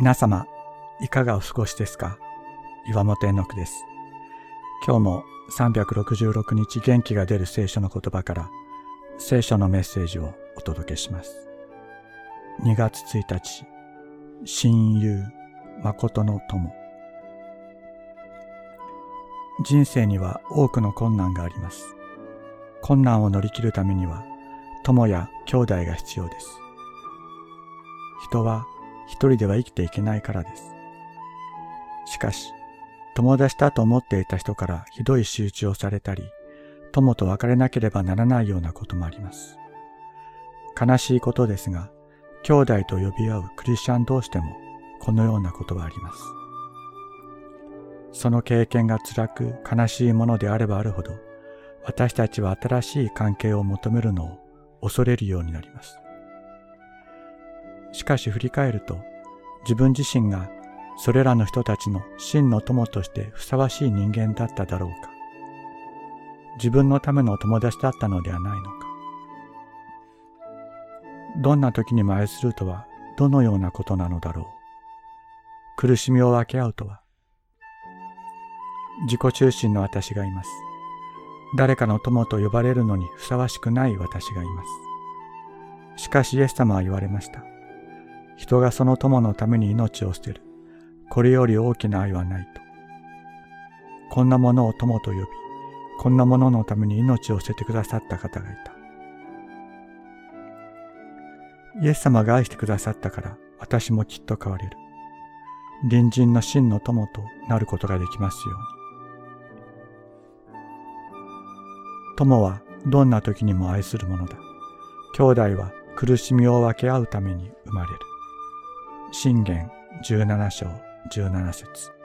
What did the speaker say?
皆様、いかがお過ごしですか？岩本絵の句です。今日も366日元気が出る聖書の言葉から聖書のメッセージをお届けします。2月1日、親友、誠の友。人生には多くの困難があります。困難を乗り切るためには友や兄弟が必要です。人は一人では生きていけないからです。しかし、友達だと思っていた人からひどい仕打ちをされたり、友と別れなければならないようなこともあります。悲しいことですが、兄弟と呼び合うクリスチャン同士でもこのようなことはあります。その経験が辛く悲しいものであればあるほど、私たちは新しい関係を求めるのを恐れるようになります。しかし振り返ると、自分自身がそれらの人たちの真の友としてふさわしい人間だっただろうか。自分のための友達だったのではないのか。どんな時にも愛するとはどのようなことなのだろう。苦しみを分け合うとは。自己中心の私がいます。誰かの友と呼ばれるのにふさわしくない私がいます。しかしイエス様は言われました。人がその友のために命を捨てる。これより大きな愛はないと。こんなものを友と呼び、こんなもののために命を捨ててくださった方がいた。イエス様が愛してくださったから私もきっと変われる。隣人の真の友となることができますように。友はどんな時にも愛するものだ。兄弟は苦しみを分け合うために生まれる。信玄17章17節。